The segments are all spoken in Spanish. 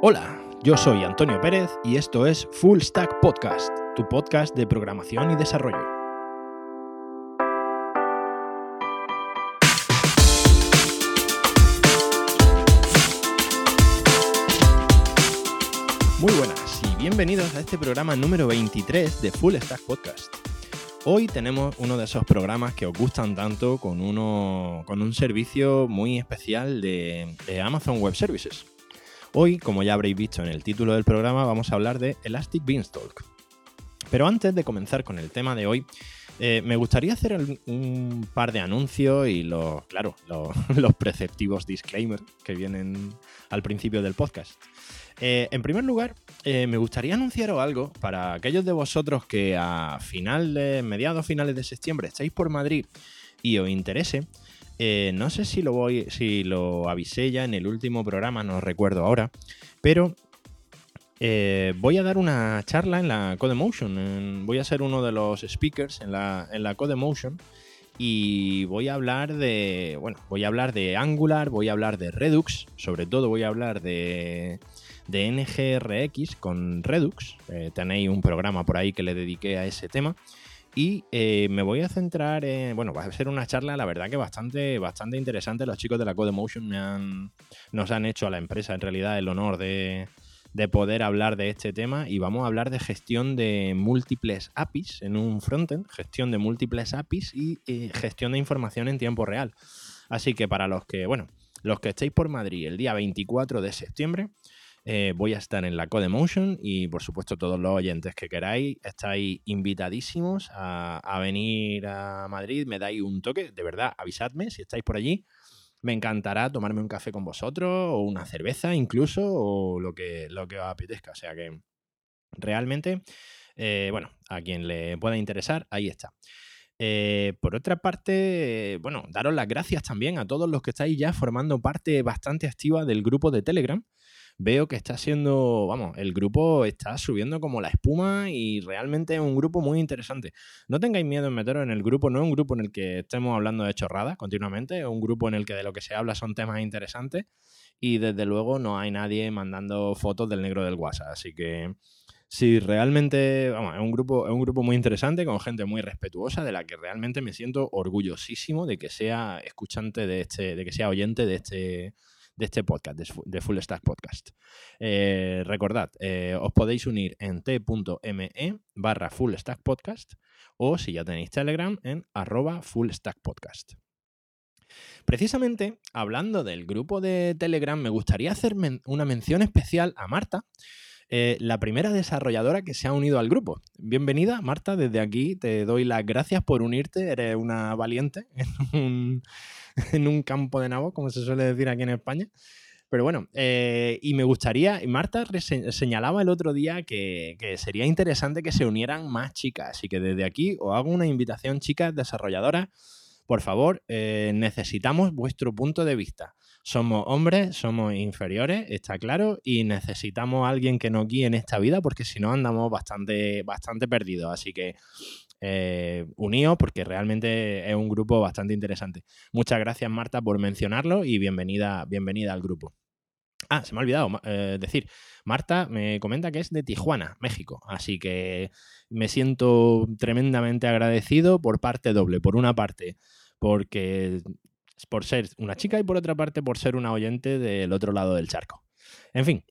Hola, yo soy Antonio Pérez y esto es Full Stack Podcast, tu podcast de programación y desarrollo. Muy buenas y bienvenidos a este programa número 23 de Full Stack Podcast. Hoy tenemos uno de esos programas que os gustan tanto con, uno, con un servicio muy especial de, de Amazon Web Services. Hoy, como ya habréis visto en el título del programa, vamos a hablar de Elastic Beanstalk. Pero antes de comenzar con el tema de hoy, eh, me gustaría hacer un par de anuncios y los, claro, los, preceptivos disclaimers que vienen al principio del podcast. Eh, en primer lugar, eh, me gustaría anunciaros algo para aquellos de vosotros que a final de, mediados finales de septiembre estáis por Madrid y os interese. No sé si lo voy, si lo avisé ya en el último programa, no recuerdo ahora, pero eh, voy a dar una charla en la Codemotion. voy a ser uno de los speakers en la, en la Codemotion. Y voy a hablar de. Bueno, voy a hablar de Angular, voy a hablar de Redux. Sobre todo voy a hablar de, de NGRX con Redux. Eh, tenéis un programa por ahí que le dediqué a ese tema. Y eh, me voy a centrar en. Bueno, va a ser una charla, la verdad que bastante, bastante interesante. Los chicos de la Codemotion me han, nos han hecho a la empresa, en realidad, el honor de, de poder hablar de este tema y vamos a hablar de gestión de múltiples APIs en un frontend, gestión de múltiples APIs y eh, gestión de información en tiempo real. Así que para los que, bueno, los que estéis por Madrid el día 24 de septiembre, eh, voy a estar en la Codemotion y por supuesto todos los oyentes que queráis estáis invitadísimos a, a venir a Madrid, me dais un toque, de verdad, avisadme si estáis por allí me encantará tomarme un café con vosotros o una cerveza incluso o lo que, lo que os apetezca. O sea que realmente, eh, bueno, a quien le pueda interesar, ahí está. Eh, por otra parte, bueno, daros las gracias también a todos los que estáis ya formando parte bastante activa del grupo de Telegram veo que está siendo, vamos, el grupo está subiendo como la espuma y realmente es un grupo muy interesante. No tengáis miedo en meteros en el grupo, no es un grupo en el que estemos hablando de chorradas continuamente, es un grupo en el que de lo que se habla son temas interesantes y desde luego no hay nadie mandando fotos del negro del WhatsApp, así que si realmente, vamos, es un grupo, es un grupo muy interesante, con gente muy respetuosa, de la que realmente me siento orgullosísimo de que sea escuchante de este, de que sea oyente de este, de este podcast, de Full Stack Podcast. Eh, recordad, eh, os podéis unir en t.me barra Full Stack Podcast o si ya tenéis Telegram en arroba Full Stack Podcast. Precisamente, hablando del grupo de Telegram, me gustaría hacer una mención especial a Marta, eh, la primera desarrolladora que se ha unido al grupo. Bienvenida, Marta, desde aquí te doy las gracias por unirte, eres una valiente en un, en un campo de nabo, como se suele decir aquí en España. Pero bueno, eh, y me gustaría, Marta señalaba el otro día que, sería interesante que se unieran más chicas, así que desde aquí os hago una invitación, chicas desarrolladoras, por favor, eh, necesitamos vuestro punto de vista. Somos hombres, somos inferiores, está claro, y necesitamos a alguien que nos guíe en esta vida porque si no andamos bastante, bastante perdidos. Así que eh, porque realmente es un grupo bastante interesante. Muchas gracias Marta por mencionarlo y bienvenida, bienvenida al grupo. Ah, se me ha olvidado eh, decir, Marta me comenta que es de Tijuana, México, así que me siento tremendamente agradecido por parte doble. Por una parte, porque por ser una chica y por otra parte por ser una oyente del otro lado del charco. En fin,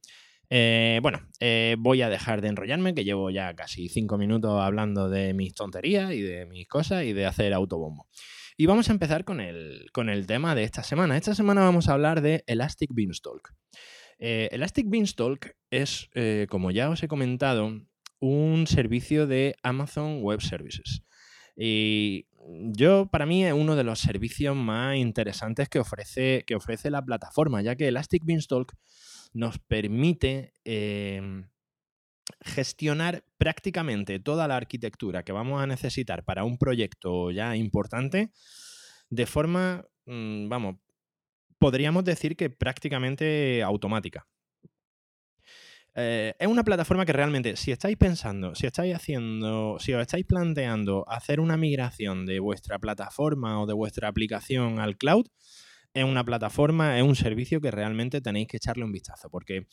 eh, bueno, eh, voy a dejar de enrollarme, que llevo ya casi cinco minutos hablando de mis tonterías y de mis cosas y de hacer autobombo. Y vamos a empezar con el, con el tema de esta semana. Esta semana vamos a hablar de Elastic Beanstalk. Eh, Elastic Beanstalk es, como ya os he comentado, un servicio de Amazon Web Services. Y yo, para mí, es uno de los servicios más interesantes que ofrece, que ofrece la plataforma, ya que Elastic Beanstalk nos permite em, gestionar prácticamente toda la arquitectura que vamos a necesitar para un proyecto ya importante de forma, mm, vamos, podríamos decir que prácticamente automática. Eh, es una plataforma que realmente, si estáis pensando, si estáis haciendo, si os estáis planteando hacer una migración de vuestra plataforma o de vuestra aplicación al cloud, es una plataforma, es un servicio que realmente tenéis que echarle un vistazo, porque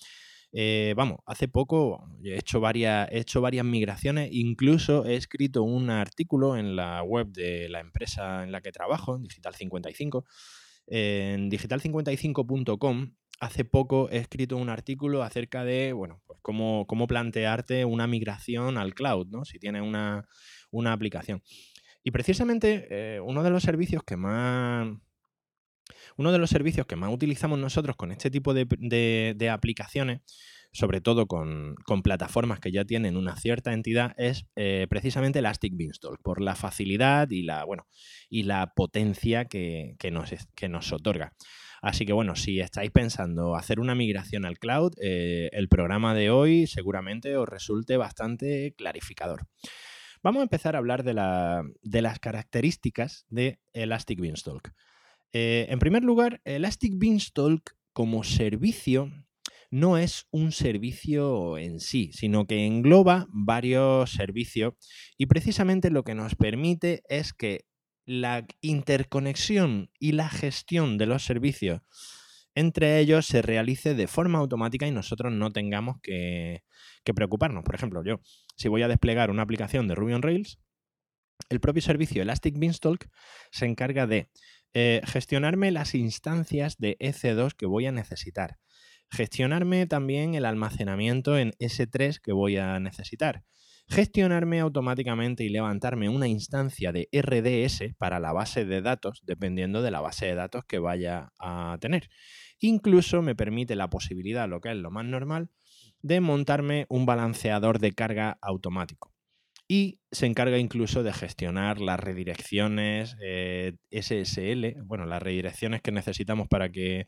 Eh, vamos, hace poco he hecho, varias, he hecho varias migraciones, incluso he escrito un artículo en la web de la empresa en la que trabajo, Digital 55. En digital55.com hace poco he escrito un artículo acerca de, bueno, pues cómo, cómo plantearte una migración al cloud, ¿no? Si tienes una, una aplicación. Y precisamente eh, uno de los servicios que más. Uno de los servicios que más utilizamos nosotros con este tipo de, aplicaciones, sobre todo con, plataformas que ya tienen una cierta entidad, es eh, precisamente Elastic Beanstalk, por la facilidad y la, bueno, y la potencia que, nos, que nos otorga. Así que bueno, si estáis pensando hacer una migración al cloud, eh, el programa de hoy seguramente os resulte bastante clarificador. Vamos a empezar a hablar de, las características de Elastic Beanstalk. Eh, en primer lugar, Elastic Beanstalk como servicio no es un servicio en sí, sino que engloba varios servicios y precisamente lo que nos permite es que la interconexión y la gestión de los servicios entre ellos se realice de forma automática y nosotros no tengamos que, preocuparnos. Por ejemplo, yo, si voy a desplegar una aplicación de Ruby on Rails, el propio servicio Elastic Beanstalk se encarga de eh, gestionarme las instancias de EC2 que voy a necesitar, gestionarme también el almacenamiento en S3 que voy a necesitar, gestionarme automáticamente y levantarme una instancia de RDS para la base de datos, dependiendo de la base de datos que vaya a tener. Incluso me permite la posibilidad, lo que es lo más normal, de montarme un balanceador de carga automático. Y se encarga incluso de gestionar las redirecciones eh, SSL, bueno, las redirecciones que necesitamos para que,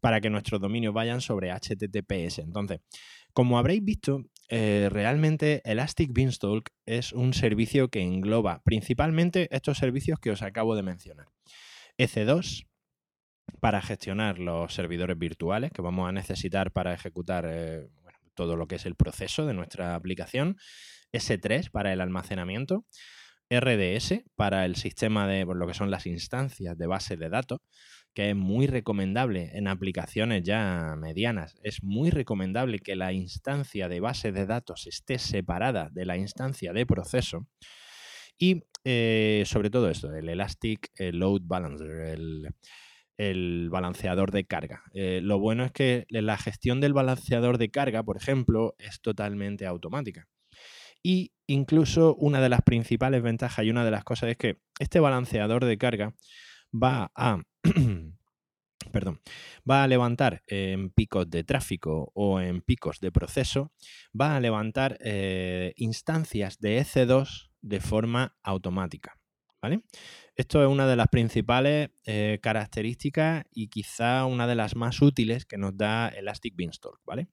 para que nuestros dominios vayan sobre HTTPS. Entonces, como habréis visto, eh, realmente Elastic Beanstalk es un servicio que engloba principalmente estos servicios que os acabo de mencionar. EC2, para gestionar los servidores virtuales que vamos a necesitar para ejecutar eh, todo lo que es el proceso de nuestra aplicación, S3 para el almacenamiento, RDS para el sistema de lo que son las instancias de base de datos, que es muy recomendable en aplicaciones ya medianas. Es muy recomendable que la instancia de base de datos esté separada de la instancia de proceso. Y eh, sobre todo esto, el Elastic Load Balancer, el, el balanceador de carga. Eh, lo bueno es que la gestión del balanceador de carga, por ejemplo, es totalmente automática. Y incluso una de las principales ventajas y una de las cosas es que este balanceador de carga va a, perdón, va a levantar en picos de tráfico o en picos de proceso, va a levantar eh, instancias de EC2 de forma automática. ¿Vale? Esto es una de las principales eh, características y quizá una de las más útiles que nos da Elastic Beanstalk, ¿vale?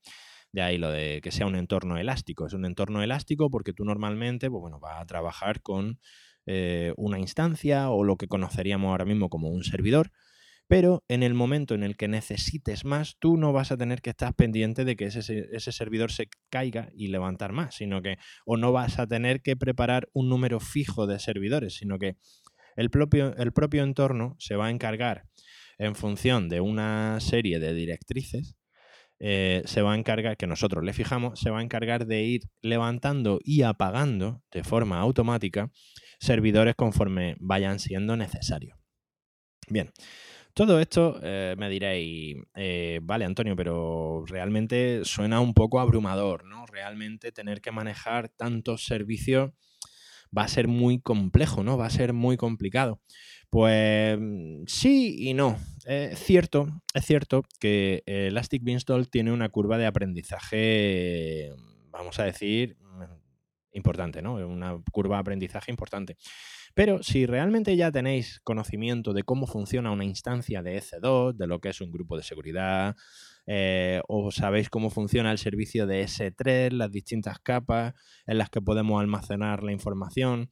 De ahí lo de que sea un entorno elástico. Es un entorno elástico porque tú normalmente pues bueno, vas a trabajar con eh, una instancia o lo que conoceríamos ahora mismo como un servidor, pero en el momento en el que necesites más, tú no vas a tener que estar pendiente de que ese, ese, servidor se caiga y levantar más, sino que, o no vas a tener que preparar un número fijo de servidores, sino que el propio, el propio entorno se va a encargar, en función de una serie de directrices, eh, se va a encargar, que nosotros le fijamos, se va a encargar de ir levantando y apagando de forma automática servidores conforme vayan siendo necesarios. Bien, todo esto eh, me diréis, eh, vale Antonio, pero realmente suena un poco abrumador, ¿no? Realmente tener que manejar tantos servicios va a ser muy complejo, ¿no? Va a ser muy complicado. Pues mm, sí y no. Es cierto, es cierto que Elastic Beanstalk tiene una curva de aprendizaje, vamos a decir, importante, ¿no? Una curva de aprendizaje importante. Pero si realmente ya tenéis conocimiento de cómo funciona una instancia de EC2, de lo que es un grupo de seguridad, eh, o sabéis cómo funciona el servicio de S3, las distintas capas en las que podemos almacenar la información,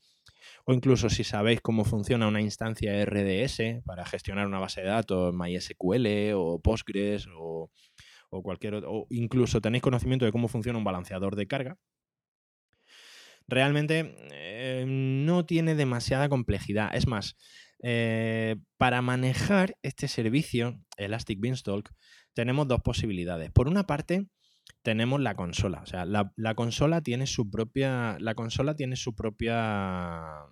o incluso si sabéis cómo funciona una instancia RDS para gestionar una base de datos MySQL o Postgres o, cualquier otro, o incluso tenéis conocimiento de cómo funciona un balanceador de carga, realmente eh, no tiene demasiada complejidad. Es más, eh, para manejar este servicio, Elastic Beanstalk, tenemos dos posibilidades. Por una parte, tenemos la consola. O sea, la, la consola tiene su propia. La consola tiene su propia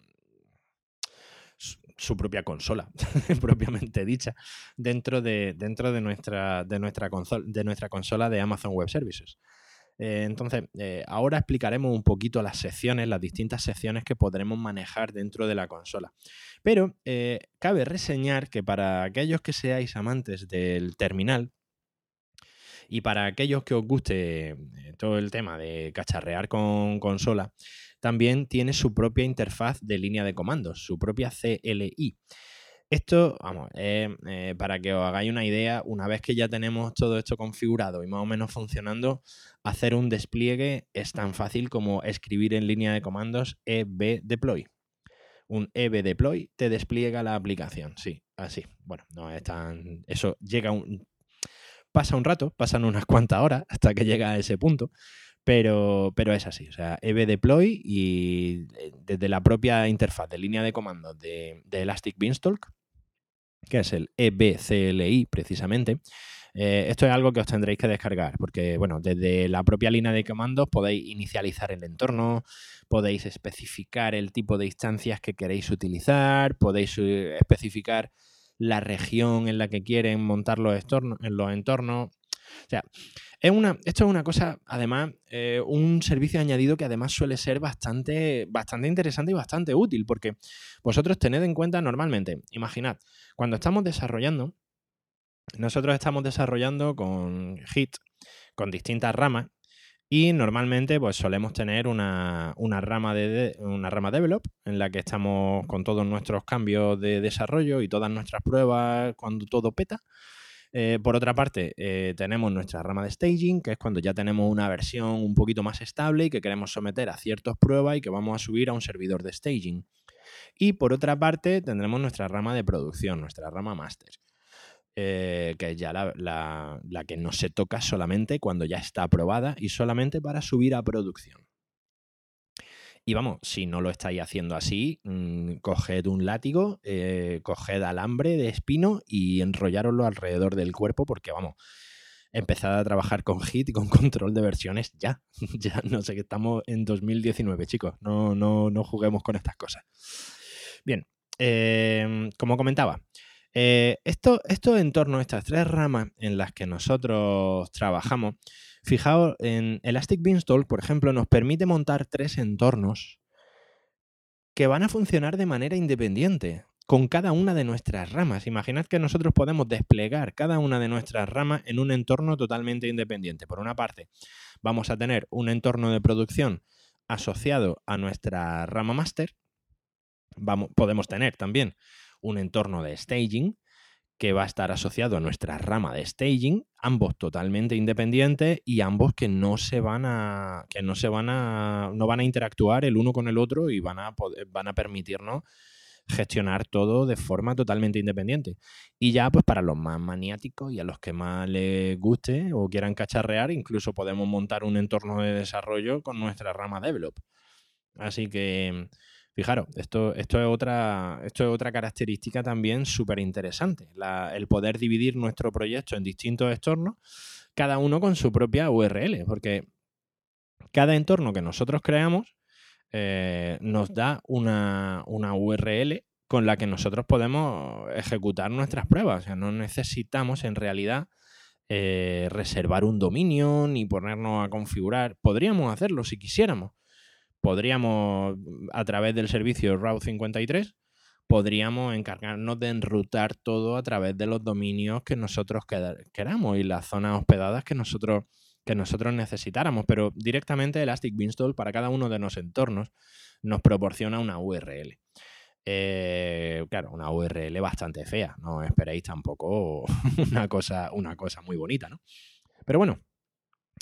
su propia consola, propiamente dicha, dentro de, dentro de, nuestra, de, nuestra consola, de nuestra consola de Amazon Web Services. Eh, entonces, eh, ahora explicaremos un poquito las secciones, las distintas secciones que podremos manejar dentro de la consola. Pero eh, cabe reseñar que para aquellos que seáis amantes del terminal, y para aquellos que os guste todo el tema de cacharrear con consola, también tiene su propia interfaz de línea de comandos, su propia CLI. Esto, vamos, eh, para que os hagáis una idea, una vez que ya tenemos todo esto configurado y más o menos funcionando, hacer un despliegue es tan fácil como escribir en línea de comandos EB deploy. Un EB deploy te despliega la aplicación, sí, así. Bueno, no es tan. Eso llega un. Pasa un rato, pasan unas cuantas horas hasta que llega a ese punto. Pero, pero es así, o sea, EB deploy y eh, desde la propia interfaz de línea de comandos de, Elastic Beanstalk, que es el EBCLI precisamente, eh, esto es algo que os tendréis que descargar, porque bueno, desde la propia línea de comandos podéis inicializar el entorno, podéis especificar el tipo de instancias que queréis utilizar, podéis eh, especificar la región en la que quieren montar los, en los entornos. O sea, es una, esto es una cosa, además, eh, un servicio añadido que además suele ser bastante, bastante interesante y bastante útil, porque vosotros tened en cuenta normalmente, imaginad, cuando estamos desarrollando, nosotros estamos desarrollando con Hit, con distintas ramas, y normalmente pues solemos tener una, una, rama de, una rama develop en la que estamos con todos nuestros cambios de desarrollo y todas nuestras pruebas cuando todo peta. Eh, por otra parte, eh, tenemos nuestra rama de staging, que es cuando ya tenemos una versión un poquito más estable y que queremos someter a ciertas pruebas y que vamos a subir a un servidor de staging. Y por otra parte, tendremos nuestra rama de producción, nuestra rama master. Eh, que es ya la, la que no se toca solamente cuando ya está aprobada y solamente para subir a producción. Y vamos, si no lo estáis haciendo así, mm, coged un látigo, eh, coged alambre de espino y enrollároslo alrededor del cuerpo porque vamos, empezad a trabajar con Hit y con control de versiones ya. ya no sé que estamos en 2019, chicos. No, no, no juguemos con estas cosas. Bien, em, como comentaba, eh, esto, esto en torno a estas tres ramas en las que nosotros trabajamos, Fijaos, en Elastic Beanstalk, por ejemplo, nos permite montar tres entornos que van a funcionar de manera independiente con cada una de nuestras ramas. Imaginad que nosotros podemos desplegar cada una de nuestras ramas en un entorno totalmente independiente. Por una parte, vamos a tener un entorno de producción asociado a nuestra rama master. Vamos, podemos tener también un entorno de staging que va a estar asociado a nuestra rama de staging, ambos totalmente independientes y ambos que no se van a que no se van a no van a interactuar el uno con el otro y van a van a permitirnos gestionar todo de forma totalmente independiente. Y ya pues para los más maniáticos y a los que más les guste o quieran cacharrear, incluso podemos montar un entorno de desarrollo con nuestra rama develop. Así que Fijaros, esto, esto, es, otra, esto es otra característica también súper interesante, el poder dividir nuestro proyecto en distintos entornos, cada uno con su propia URL, porque cada entorno que nosotros creamos eh, nos da una, URL con la que nosotros podemos ejecutar nuestras pruebas. O sea, no necesitamos en realidad eh, reservar un dominio ni ponernos a configurar. Podríamos hacerlo si quisiéramos, podríamos, a través del servicio Route 53, podríamos encargarnos de enrutar todo a través de los dominios que nosotros queramos y las zonas hospedadas que nosotros, que nosotros necesitáramos. Pero directamente Elastic Beanstalk para cada uno de los entornos nos proporciona una URL. Eh, claro, una URL bastante fea. No esperéis tampoco una cosa, una cosa muy bonita, ¿no? Pero bueno,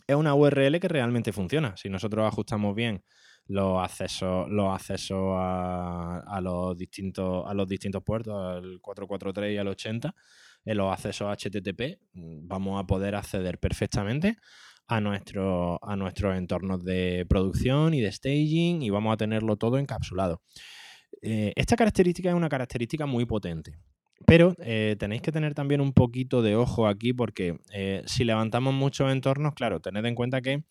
es una URL que realmente funciona. Si nosotros ajustamos bien los accesos, los accesos a, los distintos, a los distintos puertos, al 443 y al 80, en los accesos HTTP, mm, vamos a poder acceder perfectamente a, nuestro, a nuestros entornos de producción y de staging y vamos a tenerlo todo encapsulado. Eh, esta característica es una característica muy potente Pero eh, tenéis que tener también un poquito de ojo aquí porque eh, si levantamos muchos entornos, claro, tened en cuenta que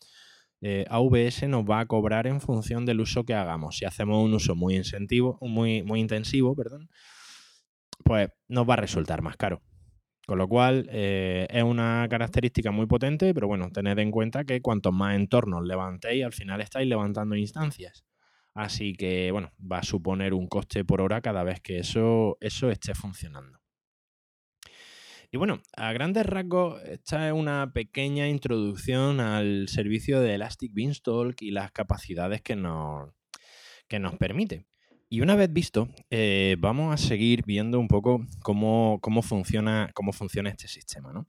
eh, AVS nos va a cobrar en función del uso que hagamos. Si hacemos un uso muy, incentivo, muy, muy intensivo, perdón, pues nos va a resultar más caro. Con lo cual es una característica muy potente, pero bueno, tened en cuenta que cuantos más entornos levantéis, al final estáis levantando instancias. Así que, bueno, va a suponer un coste por hora cada vez que eso, eso esté funcionando. Y bueno, a grandes rasgos, esta es una pequeña introducción al servicio de Elastic Beanstalk y las capacidades que nos, que nos permite. Y una vez visto, eh, vamos a seguir viendo un poco cómo, funciona, cómo funciona este sistema. ¿no?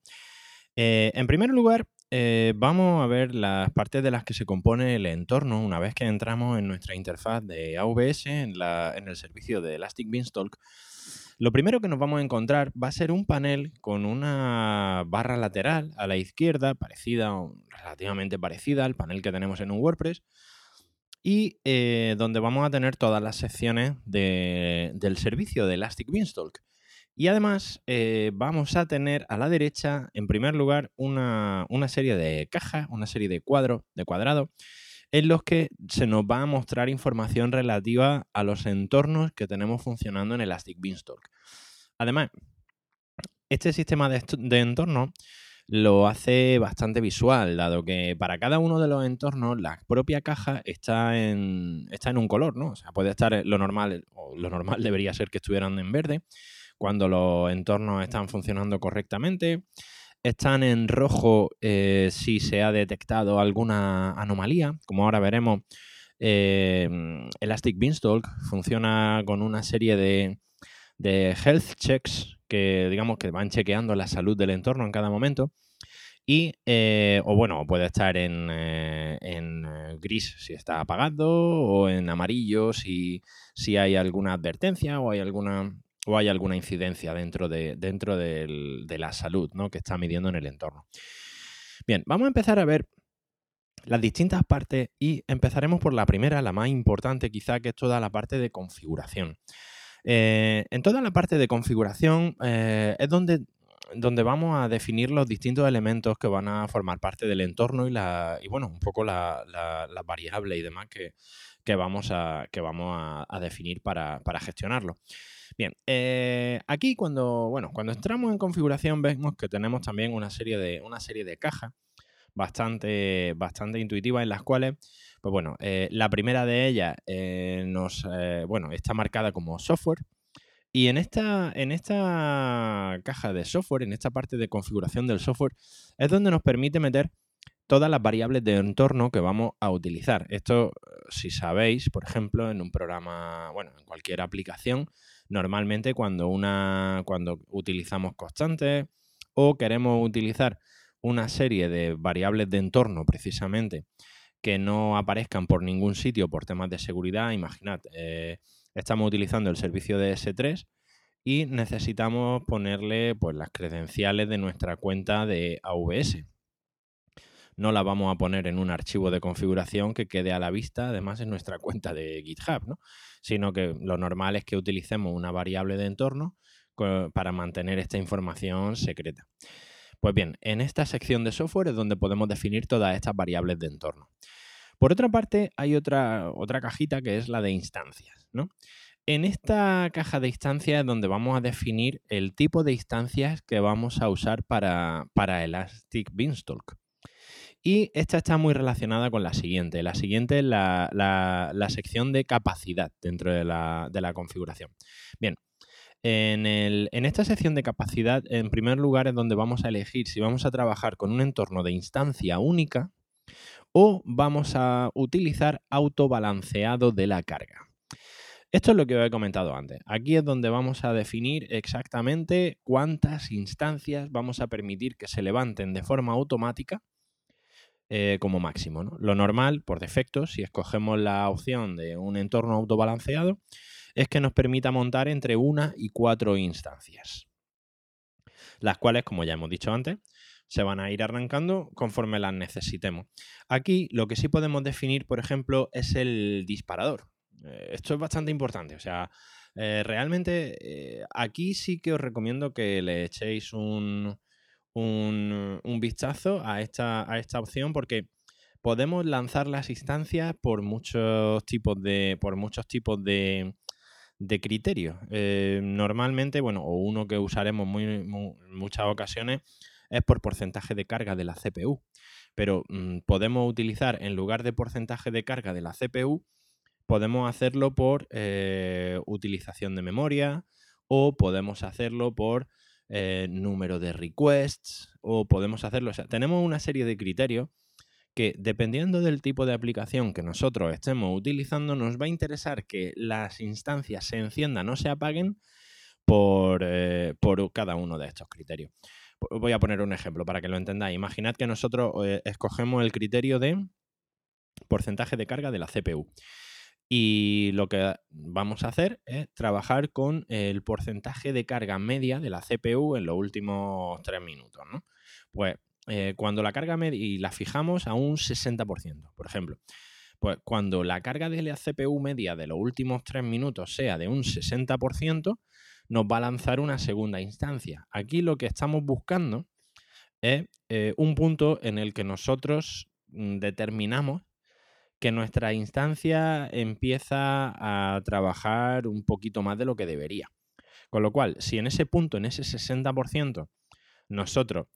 Eh, en primer lugar, eh, vamos a ver las partes de las que se compone el entorno una vez que entramos en nuestra interfaz de AVS en, el servicio de Elastic Beanstalk. Lo primero que nos vamos a encontrar va a ser un panel con una barra lateral a la izquierda, parecida relativamente parecida al panel que tenemos en un WordPress, y eh, donde vamos a tener todas las secciones del servicio de Elastic Beanstalk. Y además eh, vamos a tener a la derecha, en primer lugar, una, serie de cajas, una serie de cuadros, de cuadrados, en los que se nos va a mostrar información relativa a los entornos que tenemos funcionando en Elastic Beanstalk. Además, este sistema de, de entornos lo hace bastante visual, dado que para cada uno de los entornos la propia caja está en, está en un color, ¿no? O sea, puede estar lo normal, o lo normal debería ser que estuvieran en verde, cuando los entornos están funcionando correctamente. Están en rojo eh, si se ha detectado alguna anomalía. Como ahora veremos, eh, Elastic Beanstalk funciona con una serie de, health checks que digamos que van chequeando la salud del entorno en cada momento. Y, eh, o bueno, puede estar en, en, gris si está apagado, o en amarillo si, si hay alguna advertencia o hay alguna o hay alguna incidencia dentro de, dentro de la salud ¿no? que está midiendo en el entorno. Bien, vamos a empezar a ver las distintas partes y empezaremos por la primera, la más importante quizá, que es toda la parte de configuración. Eh, en toda la parte de configuración eh, es donde, donde vamos a definir los distintos elementos que van a formar parte del entorno y, la, y bueno, un poco las la, variables y demás que, vamos, a, que vamos a, definir para, para gestionarlo. Bien, eh, aquí cuando, bueno, cuando entramos en configuración vemos que tenemos también una serie de, una serie de cajas bastante, bastante intuitivas en las cuales, pues bueno, eh, la primera de ellas eh, nos, bueno, está marcada como software. Y en esta, en esta caja de software, en esta parte de configuración del software, es donde nos permite meter todas las variables de entorno que vamos a utilizar. Esto, si sabéis, por ejemplo, en un programa, bueno, en cualquier aplicación, Normalmente cuando, una, cuando utilizamos constantes o queremos utilizar una serie de variables de entorno precisamente que no aparezcan por ningún sitio por temas de seguridad, imaginad, eh, estamos utilizando el servicio de S3 y necesitamos ponerle pues, las credenciales de nuestra cuenta de AVS no la vamos a poner en un archivo de configuración que quede a la vista, además en nuestra cuenta de GitHub, ¿no? Sino que lo normal es que utilicemos una variable de entorno para mantener esta información secreta. Pues bien, en esta sección de software es donde podemos definir todas estas variables de entorno. Por otra parte, hay otra, otra cajita que es la de instancias. ¿no? En esta caja de instancias es donde vamos a definir el tipo de instancias que vamos a usar para, para Elastic Beanstalk. Y esta está muy relacionada con la siguiente. La siguiente es la, sección de capacidad dentro de la, configuración. Bien, en, en, esta sección de capacidad, en primer lugar, es donde vamos a elegir si vamos a trabajar con un entorno de instancia única o vamos a utilizar autobalanceado de la carga. Esto es lo que os he comentado antes. Aquí es donde vamos a definir exactamente cuántas instancias vamos a permitir que se levanten de forma automática eh, como máximo. Lo normal, por defecto, si escogemos la opción de un entorno autobalanceado, es que nos permita montar entre una y cuatro instancias, las cuales, como ya hemos dicho antes, se van a ir arrancando conforme las necesitemos. Aquí lo que sí podemos definir, por ejemplo, es el disparador. Eh, esto es bastante importante, o sea, Eh, realmente aquí sí que os recomiendo que le echéis un, un, vistazo a esta, a esta opción porque podemos lanzar las instancias por muchos tipos de, por muchos tipos de, de criterios. Eh, normalmente, bueno, o uno que usaremos muy, muchas ocasiones es por porcentaje de carga de la CPU. Pero mm, podemos utilizar, en lugar de porcentaje de carga de la CPU, podemos hacerlo por eh, utilización de memoria o podemos hacerlo por eh, número de requests o podemos hacerlo, o sea, tenemos una serie de criterios que dependiendo del tipo de aplicación que nosotros estemos utilizando, nos va a interesar que las instancias se enciendan o se apaguen por, eh, cada uno de estos criterios. Voy a poner un ejemplo para que lo entendáis. Imaginad que nosotros eh, escogemos el criterio de porcentaje de carga de la CPU. Y lo que vamos a hacer es trabajar con el porcentaje de carga media de la CPU en los últimos tres minutos. ¿no? Pues eh, cuando la carga media, y la fijamos a un 60%, por ejemplo. Pues cuando la carga de la CPU media de los últimos tres minutos sea de un 60%, nos va a lanzar una segunda instancia. Aquí lo que estamos buscando es eh, un punto en el que nosotros mm, determinamos que nuestra instancia empieza a trabajar un poquito más de lo que debería. Con lo cual, si en ese punto, en ese 60%, nosotros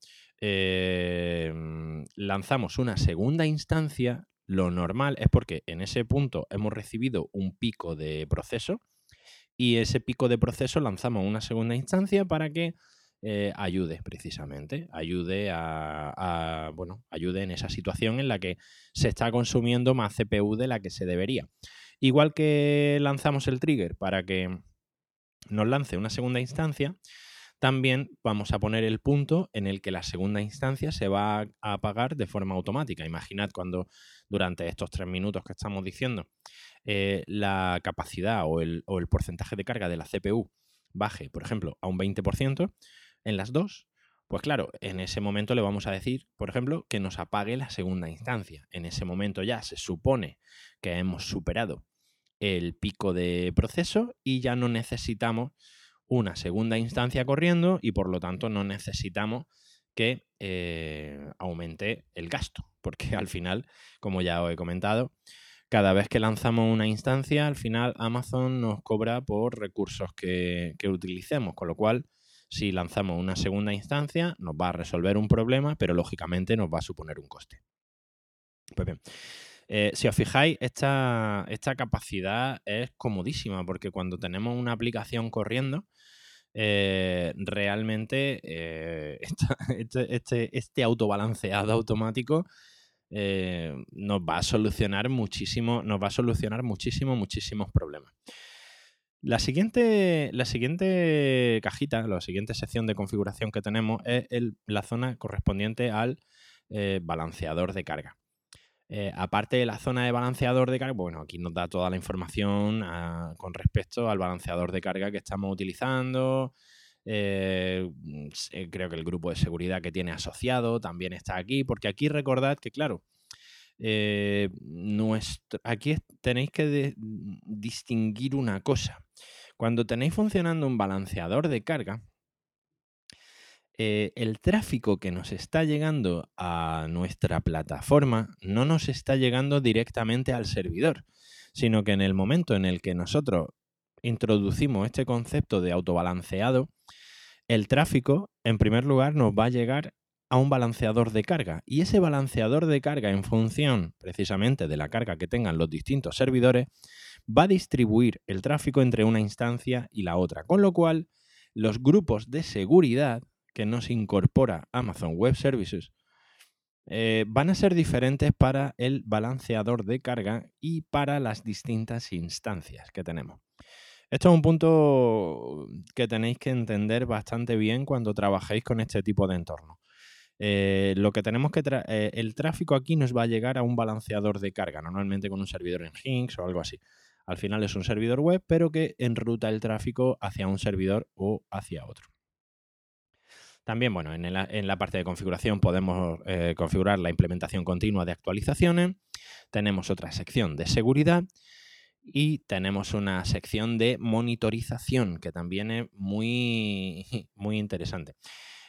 Em, lanzamos una segunda instancia, lo normal es porque en ese punto hemos recibido un pico de proceso y ese pico de proceso lanzamos una segunda instancia para que eh, ayude precisamente, ayude a, bueno, ayude en esa situación en la que se está consumiendo más CPU de la que se debería. Igual que lanzamos el trigger para que nos lance una segunda instancia, también vamos a poner el punto en el que la segunda instancia se va a apagar de forma automática. Imaginad cuando durante estos tres minutos que estamos diciendo eh, la capacidad o el, o el porcentaje de carga de la CPU baje, por ejemplo, a un 20% en las dos, pues claro, en ese momento le vamos a decir, por ejemplo, que nos apague la segunda instancia. En ese momento ya se supone que hemos superado el pico de proceso y ya no necesitamos una segunda instancia corriendo y por lo tanto no necesitamos que eh, aumente el gasto, porque al final, como ya os he comentado, cada vez que lanzamos una instancia, al final Amazon nos cobra por recursos que, utilicemos, con lo cual, si lanzamos una segunda instancia, nos va a resolver un problema, pero lógicamente nos va a suponer un coste. Pues bien, eh, si os fijáis, esta, esta, capacidad es comodísima porque cuando tenemos una aplicación corriendo, eh, realmente eh, este, este, este, autobalanceado automático nos va a solucionar muchísimo, nos va a solucionar muchísimo, muchísimos problemas. La siguiente, la siguiente cajita, la siguiente sección de configuración que tenemos es la zona correspondiente al balanceador de carga. Eh, aparte de la zona de balanceador de carga, bueno, aquí nos da toda la información ah, con respecto al balanceador de carga que estamos utilizando. Eh, eh, creo que el grupo de seguridad que tiene asociado también está aquí, porque aquí recordad que, claro, aquí tenéis que distinguir una cosa. Cuando tenéis funcionando un balanceador de carga, eh, el tráfico que nos está llegando a nuestra plataforma no nos está llegando directamente al servidor, sino que en el momento en el que nosotros introducimos este concepto de autobalanceado, el tráfico, en primer lugar, nos va a llegar a un balanceador de carga. Y ese balanceador de carga, en función precisamente de la carga que tengan los distintos servidores, va a distribuir el tráfico entre una instancia y la otra. Con lo cual, los grupos de seguridad que nos incorpora Amazon Web Services eh, van a ser diferentes para el balanceador de carga y para las distintas instancias que tenemos. Esto es un punto que tenéis que entender bastante bien cuando trabajéis con este tipo de entorno. Eh, lo que tenemos que eh, el tráfico aquí nos va a llegar a un balanceador de carga, normalmente con un servidor en Hinks o algo así. Al final es un servidor web, pero que enruta el tráfico hacia un servidor o hacia otro. También, bueno, en la, parte de configuración podemos eh, configurar la implementación continua de actualizaciones. Tenemos otra sección de seguridad. Y tenemos una sección de monitorización que también es muy, muy interesante.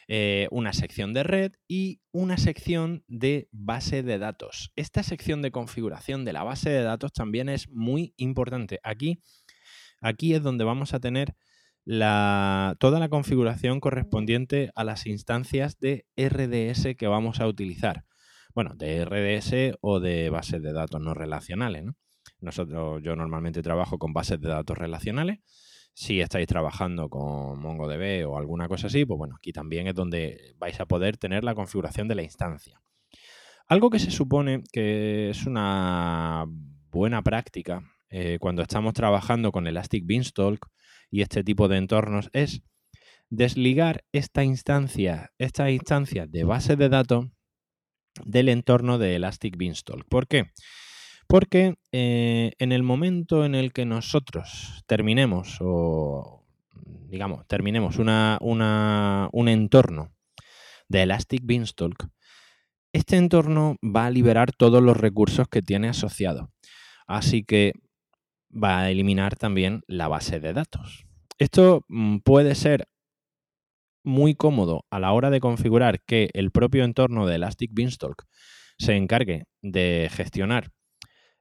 Eh, una sección de red y una sección de base de datos. Esta sección de configuración de la base de datos también es muy importante. Aquí, aquí es donde vamos a tener la, toda la configuración correspondiente a las instancias de RDS que vamos a utilizar. Bueno, de RDS o de bases de datos no relacionales. Nosotros, yo normalmente trabajo con bases de datos relacionales. Si estáis trabajando con MongoDB o alguna cosa así, pues bueno, aquí también es donde vais a poder tener la configuración de la instancia. Algo que se supone que es una buena práctica eh, cuando estamos trabajando con Elastic Beanstalk y este tipo de entornos es desligar esta instancia, esta instancia de base de datos del entorno de Elastic Beanstalk. ¿Por qué? Porque eh, en el momento en el que nosotros terminemos o, digamos, terminemos una, un entorno de Elastic Beanstalk, este entorno va a liberar todos los recursos que tiene asociado. Así que va a eliminar también la base de datos. Esto mm, puede ser muy cómodo a la hora de configurar que el propio entorno de Elastic Beanstalk se encargue de gestionar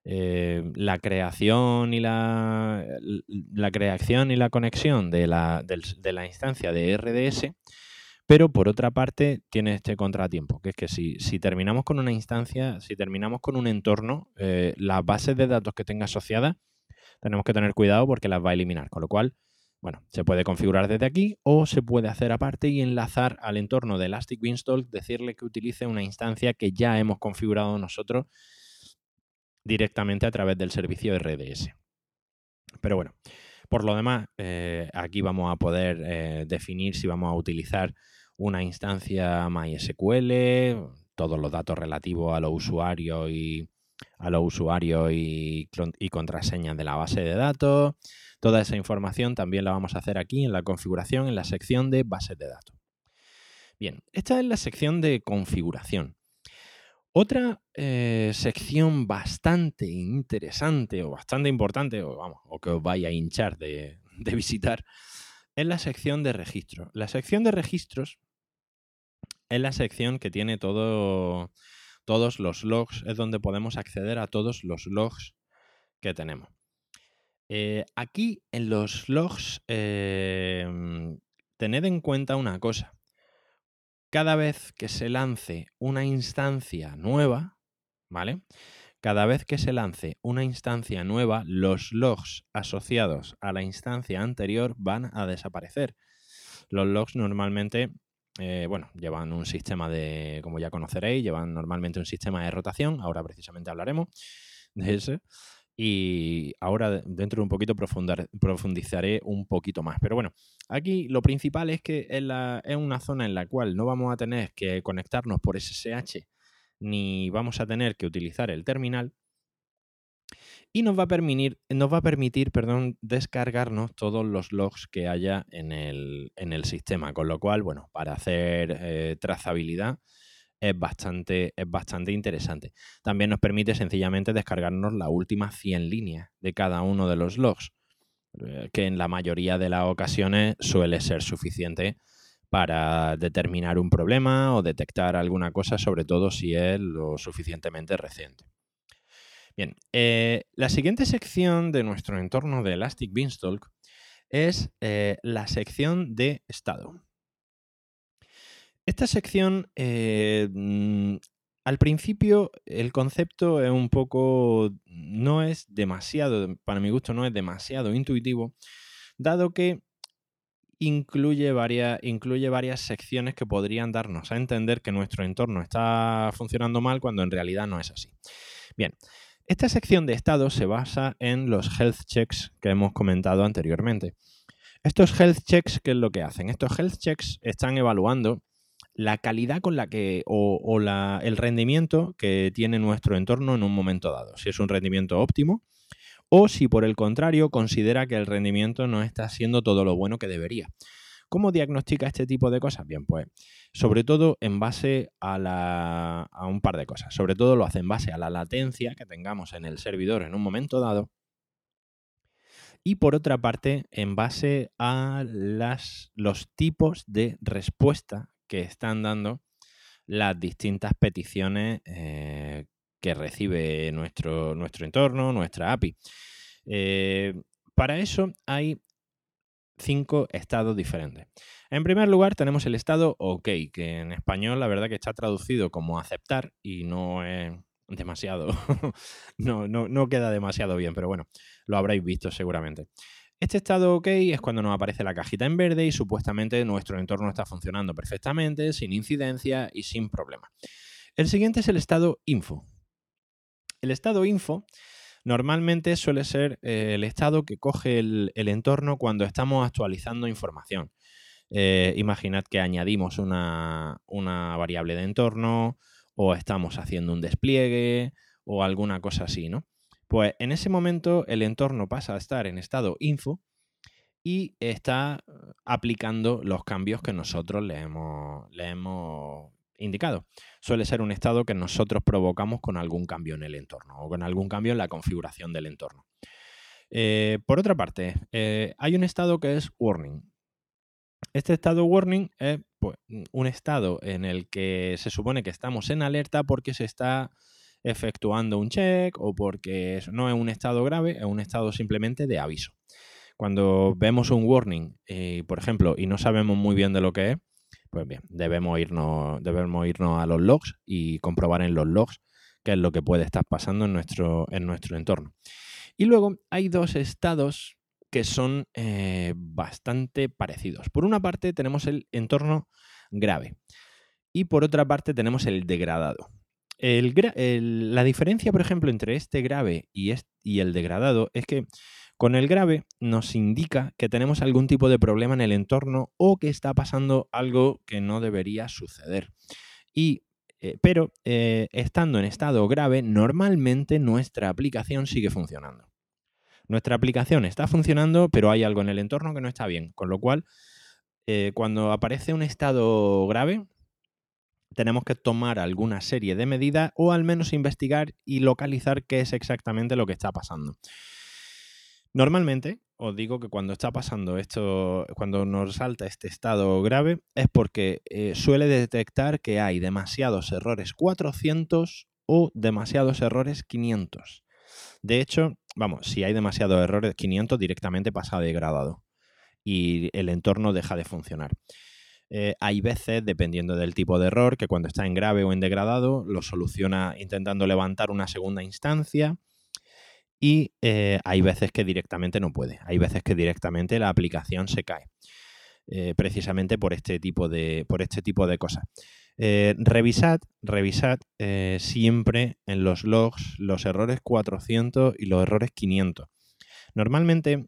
eh, la creación y la, la, creación y la conexión de la, instancia de RDS, pero por otra parte tiene este contratiempo, que es que si, si terminamos con una instancia, si terminamos con un entorno, eh, las bases de datos que tenga asociadas tenemos que tener cuidado porque las va a eliminar. Con lo cual, bueno, se puede configurar desde aquí o se puede hacer aparte y enlazar al entorno de Elastic Beanstalk, decirle que utilice una instancia que ya hemos configurado nosotros directamente a través del servicio RDS. Pero bueno, por lo demás, eh, aquí vamos a poder eh, definir si vamos a utilizar una instancia MySQL, todos los datos relativos a los usuarios y, a los usuarios y, contraseñas de la base de datos. Toda esa información también la vamos a hacer aquí en la configuración, en la sección de bases de datos. Bien, esta es la sección de configuración. Otra eh, sección bastante interesante o bastante importante, o, vamos, o que os vaya a hinchar de, visitar, es la sección de registros. La sección de registros es la sección que tiene todo, todos los logs, es donde podemos acceder a todos los logs que tenemos. Eh, aquí en los logs, em, tened en cuenta una cosa. Cada vez que se lance una instancia nueva, ¿vale? Cada vez que se lance una instancia nueva, los logs asociados a la instancia anterior van a desaparecer. Los logs normalmente eh, bueno, llevan un sistema de, como ya conoceréis, llevan normalmente un sistema de rotación, ahora precisamente hablaremos de ese. Y ahora dentro de un poquito profundizaré un poquito más. Pero bueno, aquí lo principal es que es, una zona en la cual no vamos a tener que conectarnos por SSH ni vamos a tener que utilizar el terminal, y nos va a permitir, descargarnos todos los logs que haya en el, sistema. Con lo cual, bueno, para hacer eh, trazabilidad es bastante, es bastante interesante. También nos permite sencillamente descargarnos las últimas 100 líneas de cada uno de los logs, eh, que en la mayoría de las ocasiones suele ser suficiente para determinar un problema o detectar alguna cosa, sobre todo si es lo suficientemente reciente. Bien, eh, la siguiente sección de nuestro entorno de Elastic Beanstalk es eh, la sección de estado. Esta sección, eh, mm, al principio, el concepto es un poco, no es demasiado, para mi gusto, no es demasiado intuitivo, dado que incluye varias, incluye varias secciones que podrían darnos a entender que nuestro entorno está funcionando mal cuando en realidad no es así. Bien, esta sección de estado se basa en los health checks que hemos comentado anteriormente. Estos health checks, ¿qué es lo que hacen? Estos health checks están evaluando la calidad con la que o, el rendimiento que tiene nuestro entorno en un momento dado. Si es un rendimiento óptimo o si por el contrario considera que el rendimiento no está siendo todo lo bueno que debería. ¿Cómo diagnostica este tipo de cosas? Bien, pues sobre todo en base a, a un par de cosas. Sobre todo lo hace en base a la latencia que tengamos en el servidor en un momento dado y por otra parte en base a los tipos de respuesta que están dando las distintas peticiones eh, que recibe nuestro, nuestro entorno, nuestra API. Eh, para eso hay cinco estados diferentes. En primer lugar tenemos el estado OK, que en español la verdad que está traducido como aceptar y no es demasiado, no, no, no queda demasiado bien, pero bueno, lo habréis visto seguramente. Este estado OK es cuando nos aparece la cajita en verde y supuestamente nuestro entorno está funcionando perfectamente, sin incidencia y sin problema. El siguiente es el estado info. El estado info normalmente suele ser eh, el estado que coge el, entorno cuando estamos actualizando información. Eh, imaginad que añadimos una, una variable de entorno o estamos haciendo un despliegue o alguna cosa así, ¿no? Pues en ese momento el entorno pasa a estar en estado info y está eh, aplicando los cambios que nosotros le hemos, le hemos indicado. Suele ser un estado que nosotros provocamos con algún cambio en el entorno o con algún cambio en la configuración del entorno. Eh, por otra parte, eh, hay un estado que es warning. Este estado warning es pues, un estado en el que se supone que estamos en alerta porque se está efectuando un check o porque no es un estado grave, es un estado simplemente de aviso. Cuando vemos un warning, eh, por ejemplo, y no sabemos muy bien de lo que es, pues bien, debemos irnos, debemos irnos a los logs y comprobar en los logs qué es lo que puede estar pasando en nuestro, en nuestro entorno. Y luego hay dos estados que son eh, bastante parecidos. Por una parte tenemos el entorno grave y por otra parte tenemos el degradado la diferencia, por ejemplo, entre este grave y, el degradado es que con el grave nos indica que tenemos algún tipo de problema en el entorno o que está pasando algo que no debería suceder. Y, eh, pero eh, estando en estado grave, normalmente nuestra aplicación sigue funcionando. Nuestra aplicación está funcionando, pero hay algo en el entorno que no está bien. Con lo cual, eh, cuando aparece un estado grave, tenemos que tomar alguna serie de medidas o al menos investigar y localizar qué es exactamente lo que está pasando. Normalmente, os digo que cuando está pasando esto, cuando nos salta este estado grave, es porque eh, suele detectar que hay demasiados errores 400 o demasiados errores 500. De hecho, vamos, si hay demasiados errores 500, directamente pasa degradado y el entorno deja de funcionar. Eh, hay veces, dependiendo del tipo de error, que cuando está en grave o en degradado, lo soluciona intentando levantar una segunda instancia. Y eh, hay veces que directamente no puede. Hay veces que directamente la aplicación se cae. Eh, precisamente por este tipo de, por este tipo de cosas. revisad, revisad siempre en los logs los errores 400 y los errores 500. Normalmente,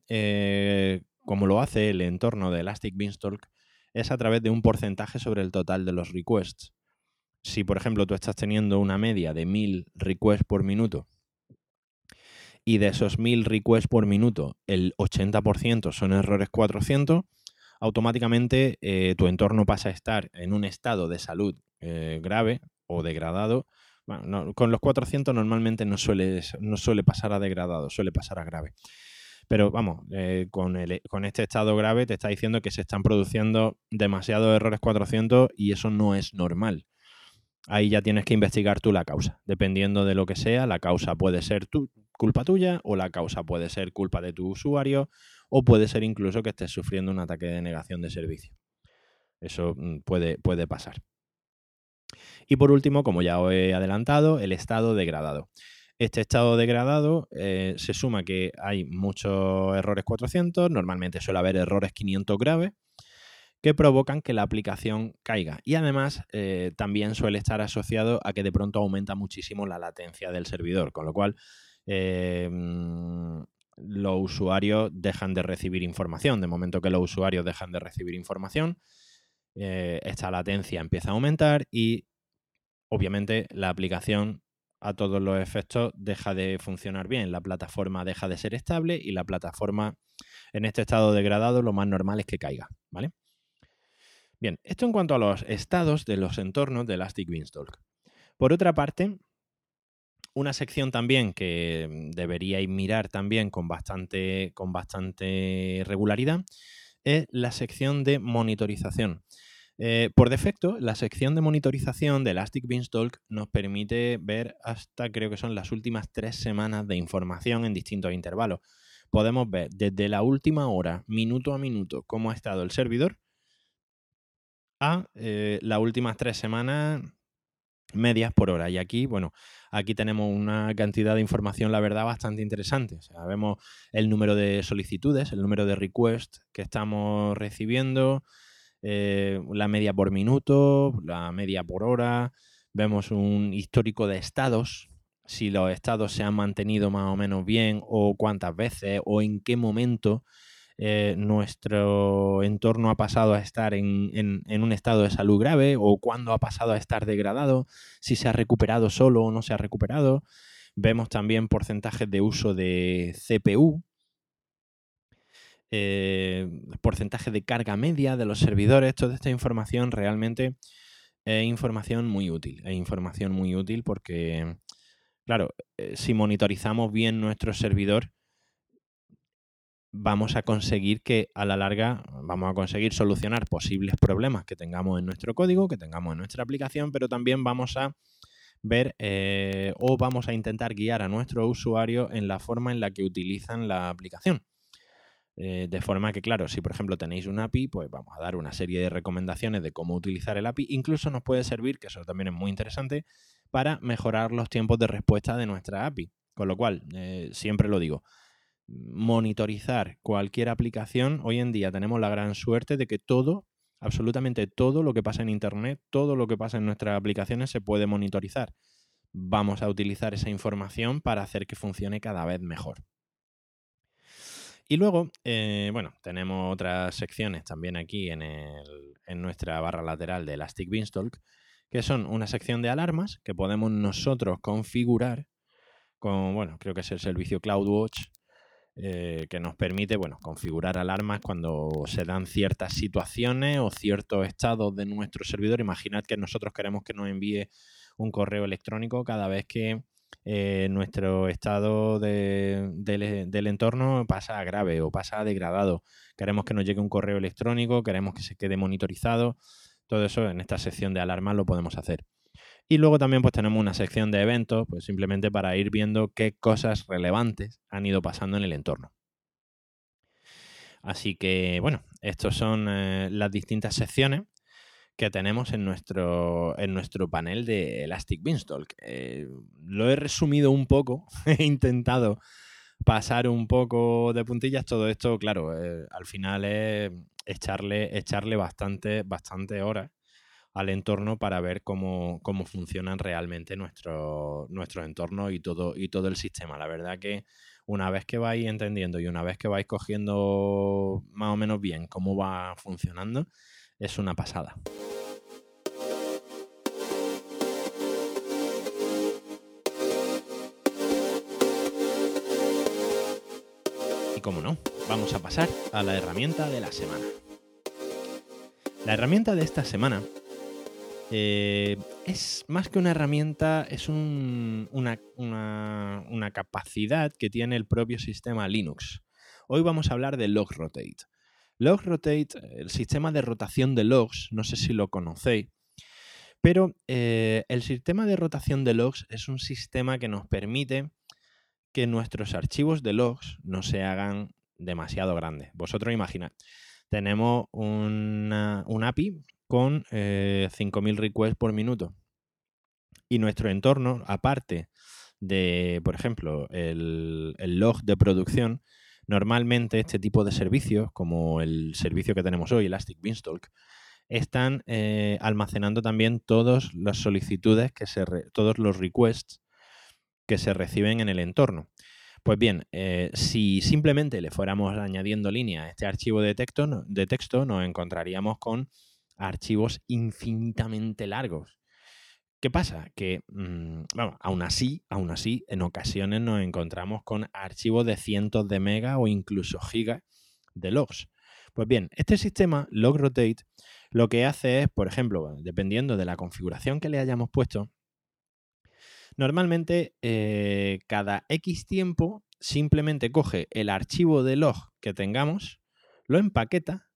como lo hace el entorno de Elastic Beanstalk, es a través de un porcentaje sobre el total de los requests. Si, por ejemplo, tú estás teniendo una media de 1000 requests por minuto y de esos 1000 requests por minuto el 80% son errores 400, automáticamente eh, tu entorno pasa a estar en un estado de salud eh, grave o degradado. con los 400 normalmente no no suele pasar a degradado, suele pasar a grave. Pero vamos, eh, con, este estado grave te está diciendo que se están produciendo demasiados errores 400 y eso no es normal. Ahí ya tienes que investigar tú la causa. Dependiendo de lo que sea, la causa puede ser culpa tuya o la causa puede ser culpa de tu usuario o puede ser incluso que estés sufriendo un ataque de negación de servicio. Eso mm, puede, puede pasar. Y por último, como ya os he adelantado, el estado degradado. Este estado degradado eh, se suma que hay muchos errores 400, normalmente suele haber errores 500 graves, que provocan que la aplicación caiga. Y además eh, también suele estar asociado a que de pronto aumenta muchísimo la latencia del servidor, con lo cual eh, mm, los usuarios dejan de recibir información. De momento que los usuarios dejan de recibir información, esta latencia empieza a aumentar y obviamente la aplicación a todos los efectos deja de funcionar bien, la plataforma deja de ser estable y la plataforma en este estado degradado lo más normal es que caiga, ¿vale? Bien, esto en cuanto a los estados de los entornos de Elastic Beanstalk. Por otra parte, una sección también que mm, deberíais mirar también con bastante, con bastante regularidad es la sección de monitorización. Eh, por defecto, la sección de monitorización de Elastic Beanstalk nos permite ver hasta creo que son las últimas tres semanas de información en distintos intervalos. Podemos ver desde la última hora, minuto a minuto, cómo ha estado el servidor, a eh, las últimas tres semanas medias por hora. Y aquí, bueno, aquí tenemos una cantidad de información, la verdad, bastante interesante. O vemos el número de solicitudes, el número de requests que estamos recibiendo, eh, la media por minuto, la media por hora, vemos un histórico de estados, si los estados se han mantenido más o menos bien o cuántas veces o en qué momento eh, nuestro entorno ha pasado a estar en, en, un estado de salud grave o cuándo ha pasado a estar degradado, si se ha recuperado solo o no se ha recuperado. Vemos también porcentajes de uso de CPU, eh, porcentaje de carga media de los servidores, toda esta información realmente es información muy útil. Es información muy útil porque, claro, eh, si monitorizamos bien nuestro servidor, vamos a conseguir que a la larga vamos a conseguir solucionar posibles problemas que tengamos en nuestro código, que tengamos en nuestra aplicación, pero también vamos a ver eh, o vamos a intentar guiar a nuestro usuario en la forma en la que utilizan la aplicación. Eh, de forma que, claro, si por ejemplo tenéis un API, pues vamos a dar una serie de recomendaciones de cómo utilizar el API. Incluso nos puede servir, que eso también es muy interesante, para mejorar los tiempos de respuesta de nuestra API. Con lo cual, eh, siempre lo digo, monitorizar cualquier aplicación, hoy en día tenemos la gran suerte de que todo, absolutamente todo lo que pasa en Internet, todo lo que pasa en nuestras aplicaciones se puede monitorizar. Vamos a utilizar esa información para hacer que funcione cada vez mejor. Y luego, eh, bueno, tenemos otras secciones también aquí en, en nuestra barra lateral de Elastic Beanstalk, que son una sección de alarmas que podemos nosotros configurar con, bueno, creo que es el servicio CloudWatch, eh, que nos permite, bueno, configurar alarmas cuando se dan ciertas situaciones o ciertos estados de nuestro servidor. Imaginad que nosotros queremos que nos envíe un correo electrónico cada vez que eh, nuestro estado del entorno pasa a grave o pasa a degradado. Queremos que nos llegue un correo electrónico, queremos que se quede monitorizado. Todo eso en esta sección de alarmas lo podemos hacer. Y luego también pues tenemos una sección de eventos, pues simplemente para ir viendo qué cosas relevantes han ido pasando en el entorno. Así que bueno, estas son eh, las distintas secciones que tenemos en nuestro, en nuestro panel de Elastic Beanstalk. Eh, lo he resumido un poco, he intentado pasar un poco de puntillas. Todo esto, claro, eh, al final es echarle, echarle bastante, bastante horas al entorno para ver cómo, cómo funcionan realmente nuestros nuestro entornos y todo, y todo el sistema. La verdad que una vez que vais entendiendo y una vez que vais cogiendo más o menos bien cómo va funcionando, es una pasada. Y como no, vamos a pasar a la herramienta de la semana. La herramienta de esta semana eh, es más que una herramienta, es una, una, capacidad que tiene el propio sistema Linux. Hoy vamos a hablar de LogRotate. LogRotate, el sistema de rotación de logs, no sé si lo conocéis, pero eh, el sistema de rotación de logs es un sistema que nos permite que nuestros archivos de logs no se hagan demasiado grandes. Vosotros imaginad, tenemos una, un API con 5.000 eh, requests por minuto. Y nuestro entorno, aparte de, por ejemplo, el, log de producción, normalmente este tipo de servicios, como el servicio que tenemos hoy, Elastic Beanstalk, están eh, almacenando también todas las solicitudes, que se todos los requests que se reciben en el entorno. Pues bien, eh, si simplemente le fuéramos añadiendo línea a este archivo de texto, nos encontraríamos con archivos infinitamente largos. ¿Qué pasa? Que, mm, aún así, aún así, en ocasiones nos encontramos con archivos de cientos de megas o incluso gigas de logs. Pues bien, este sistema LogRotate lo que hace es, por ejemplo, dependiendo de la configuración que le hayamos puesto, Normalmente, eh, cada X tiempo simplemente coge el archivo de log que tengamos, lo empaqueta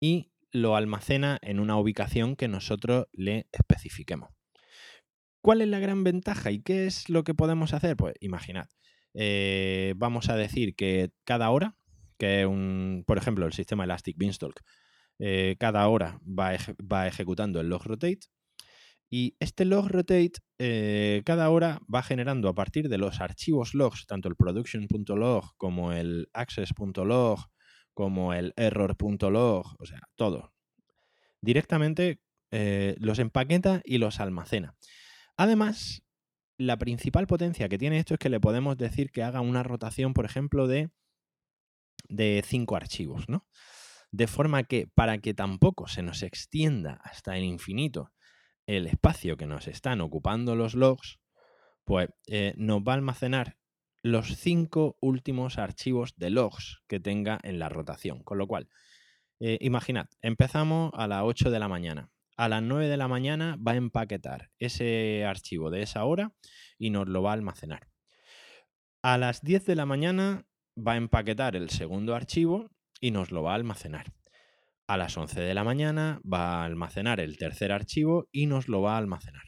y lo almacena en una ubicación que nosotros le especifiquemos. ¿Cuál es la gran ventaja y qué es lo que podemos hacer? Pues imaginad, eh, vamos a decir que cada hora, que un, por ejemplo, el sistema Elastic Beanstalk, eh, cada hora va, va, ejecutando el log rotate y este log rotate eh, cada hora va generando a partir de los archivos logs, tanto el production.log como el access.log, como el error.log, o sea, todo. Directamente los empaqueta y los almacena. Además, la principal potencia que tiene esto es que le podemos decir que haga una rotación, por ejemplo, de, de cinco archivos, ¿no? De forma que para que tampoco se nos extienda hasta el infinito el espacio que nos están ocupando los logs, pues eh, nos va a almacenar los cinco últimos archivos de logs que tenga en la rotación. Con lo cual, eh, imaginad, empezamos a las 8 de la mañana a las 9 de la mañana va a empaquetar ese archivo de esa hora y nos lo va a almacenar. A las 10 de la mañana va a empaquetar el segundo archivo y nos lo va a almacenar. A las 11 de la mañana va a almacenar el tercer archivo y nos lo va a almacenar.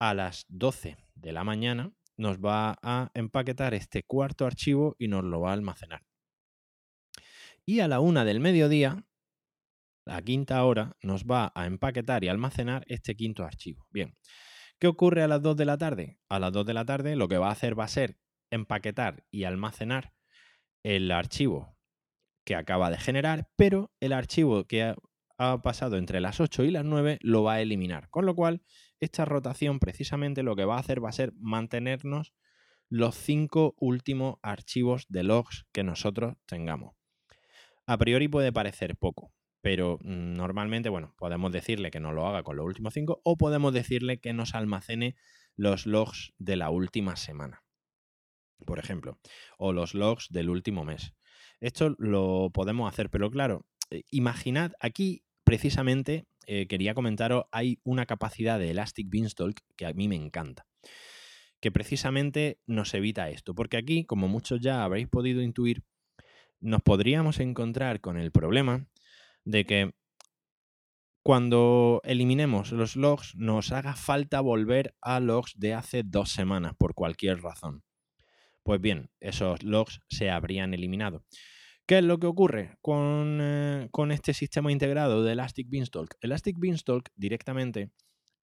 A las 12 de la mañana nos va a empaquetar este cuarto archivo y nos lo va a almacenar. Y a la 1 del mediodía la quinta hora nos va a empaquetar y almacenar este quinto archivo. Bien, ¿qué ocurre a las 2 de la tarde? A las 2 de la tarde lo que va a hacer va a ser empaquetar y almacenar el archivo que acaba de generar, pero el archivo que ha, pasado entre las 8 y las 9 lo va a eliminar. Con lo cual, esta rotación precisamente lo que va a hacer va a ser mantenernos los cinco últimos archivos de logs que nosotros tengamos. A priori puede parecer poco, pero mm, normalmente, bueno, podemos decirle que no lo haga con los últimos cinco o podemos decirle que nos almacene los logs de la última semana, por ejemplo, o los logs del último mes. Esto lo podemos hacer, pero claro, eh, imaginad aquí precisamente eh, quería comentaros, hay una capacidad de Elastic Beanstalk que a mí me encanta, que precisamente nos evita esto, porque aquí, como muchos ya habréis podido intuir, nos podríamos encontrar con el problema de que cuando eliminemos los logs nos haga falta volver a logs de hace dos semanas por cualquier razón. Pues bien, esos logs se habrían eliminado. ¿Qué es lo que ocurre con, eh, este sistema integrado de Elastic Beanstalk? Elastic Beanstalk directamente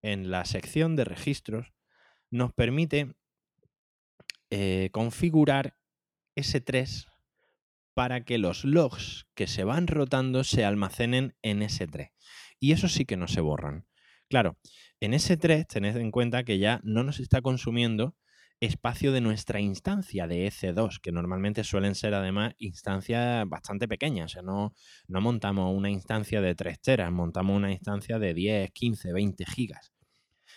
en la sección de registros nos permite eh, configurar S3 para que los logs que se van rotando se almacenen en S3. Y eso sí que no se borran. Claro, en S3 tened en cuenta que ya no nos está consumiendo espacio de nuestra instancia de EC2, que normalmente suelen ser además instancias bastante pequeñas. O sea, no, no montamos una instancia de 3 teras, montamos una instancia de 10, 15, 20 gigas.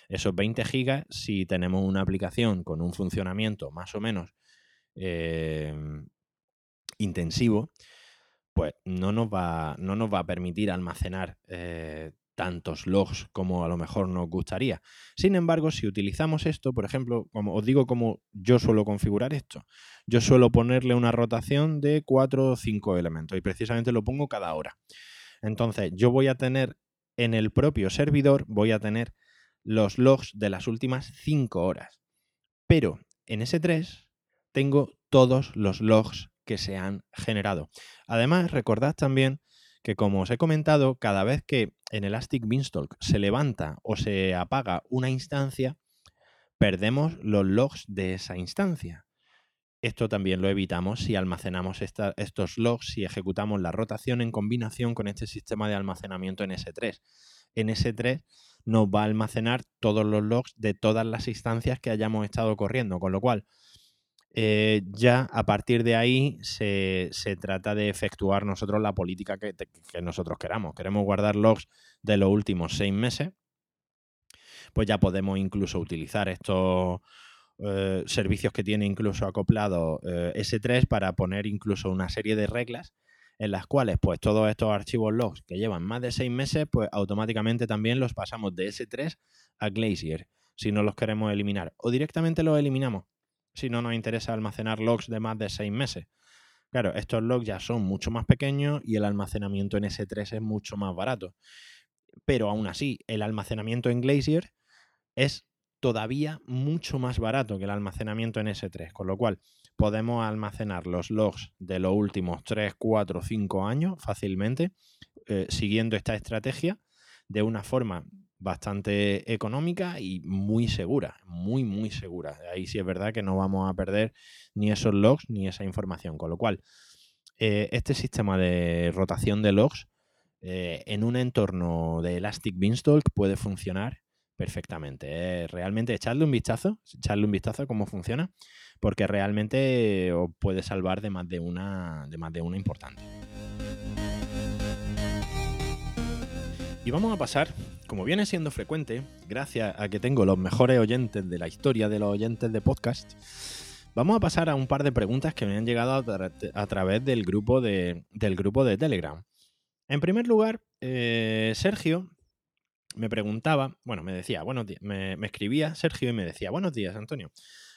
Esos 20 gigas, si tenemos una aplicación con un funcionamiento más o menos eh, intensivo, pues no nos va, no nos va a permitir almacenar eh, tantos logs como a lo mejor nos gustaría. Sin embargo, si utilizamos esto, por ejemplo, como os digo como yo suelo configurar esto, yo suelo ponerle una rotación de 4 o 5 elementos y precisamente lo pongo cada hora. Entonces, yo voy a tener en el propio servidor, voy a tener los logs de las últimas 5 horas. Pero en S3 tengo todos los logs que se han generado. Además, recordad también que como os he comentado, cada vez que en Elastic Beanstalk se levanta o se apaga una instancia, perdemos los logs de esa instancia. Esto también lo evitamos si almacenamos estos logs, y ejecutamos la rotación en combinación con este sistema de almacenamiento en S3. En S3 nos va a almacenar todos los logs de todas las instancias que hayamos estado corriendo, con lo cual eh, ya a partir de ahí se, trata de efectuar nosotros la política que, nosotros queramos. Queremos guardar logs de los últimos seis meses, pues ya podemos incluso utilizar estos eh, servicios que tiene incluso acoplado eh, S3 para poner incluso una serie de reglas en las cuales pues todos estos archivos logs que llevan más de seis meses, pues automáticamente también los pasamos de S3 a Glacier si no los queremos eliminar. O directamente los eliminamos si no nos interesa almacenar logs de más de seis meses. Claro, estos logs ya son mucho más pequeños y el almacenamiento en S3 es mucho más barato. Pero aún así, el almacenamiento en Glacier es todavía mucho más barato que el almacenamiento en S3, con lo cual podemos almacenar los logs de los últimos 3, 4, 5 años fácilmente, eh, siguiendo esta estrategia de una forma bastante económica y muy segura, muy, muy segura. Ahí sí es verdad que no vamos a perder ni esos logs ni esa información. Con lo cual, eh, este sistema de rotación de logs eh, en un entorno de Elastic Beanstalk puede funcionar perfectamente. realmente echarle un vistazo, echarle un vistazo a cómo funciona, porque realmente os puede salvar de más de una, de más de una importante. Y vamos a pasar, como viene siendo frecuente, gracias a que tengo los mejores oyentes de la historia de los oyentes de podcast, vamos a pasar a un par de preguntas que me han llegado a, través del grupo de, del grupo de Telegram. En primer lugar, eh, Sergio me preguntaba, bueno, me decía, buenos días, me, escribía Sergio y me decía, buenos días, Antonio.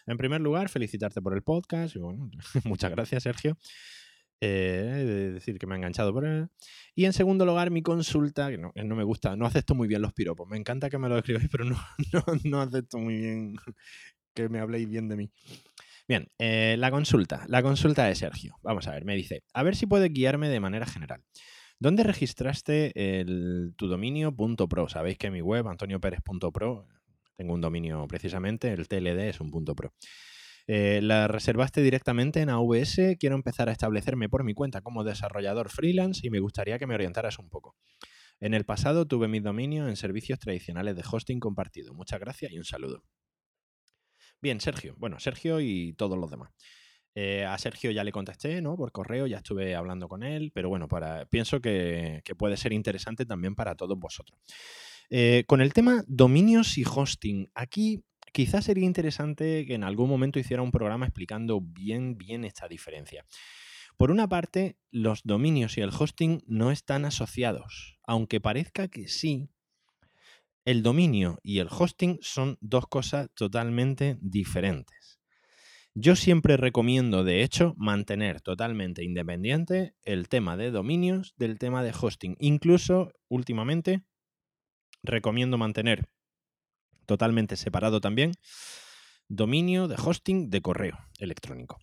En primer lugar, felicitarte por el podcast. Muchas gracias, Sergio. Eh, decir que me ha enganchado por. Y en segundo lugar, mi consulta, que no, no, me gusta, no acepto muy bien los piropos. Me encanta que me lo escribáis, pero no, no, acepto muy bien que me habléis bien de mí. Bien, eh, la consulta. La consulta de Sergio. Vamos a ver, me dice, a ver si puede guiarme de manera general. ¿Dónde registraste el, tu dominio .pro? Sabéis que mi web, antonioperez.pro, tengo un dominio precisamente, el TLD es un .pro. Eh, la reservaste directamente en AWS. Quiero empezar a establecerme por mi cuenta como desarrollador freelance y me gustaría que me orientaras un poco. En el pasado tuve mi dominio en servicios tradicionales de hosting compartido. Muchas gracias y un saludo. Bien, Sergio. Bueno, Sergio y todos los demás. Eh, a Sergio ya le contesté, ¿no? Por correo, ya estuve hablando con él, pero bueno, para, pienso que, puede ser interesante también para todos vosotros. Eh, con el tema dominios y hosting, aquí Quizás sería interesante que en algún momento hiciera un programa explicando bien, bien esta diferencia. Por una parte, los dominios y el hosting no están asociados, aunque parezca que sí. El dominio y el hosting son dos cosas totalmente diferentes. Yo siempre recomiendo, de hecho, mantener totalmente independiente el tema de dominios del tema de hosting. Incluso, últimamente, recomiendo mantener totalmente separado también, dominio de hosting de correo electrónico.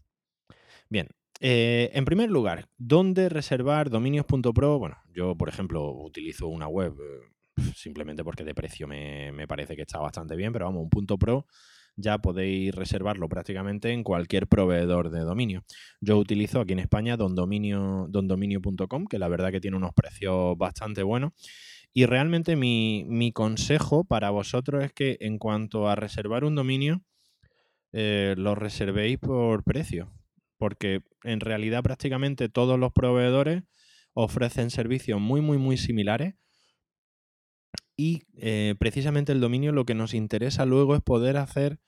Bien, eh, en primer lugar, ¿dónde reservar dominios.pro? Bueno, yo, por ejemplo, utilizo una web eh, simplemente porque de precio me, parece que está bastante bien, pero vamos, un punto pro ya podéis reservarlo prácticamente en cualquier proveedor de dominio. Yo utilizo aquí en España dondominio.com, dondominio que la verdad que tiene unos precios bastante buenos y realmente mi, consejo para vosotros es que en cuanto a reservar un dominio, eh, lo reservéis por precio. Porque en realidad prácticamente todos los proveedores ofrecen servicios muy, muy, muy similares. Y eh, precisamente el dominio lo que nos interesa luego es poder hacer,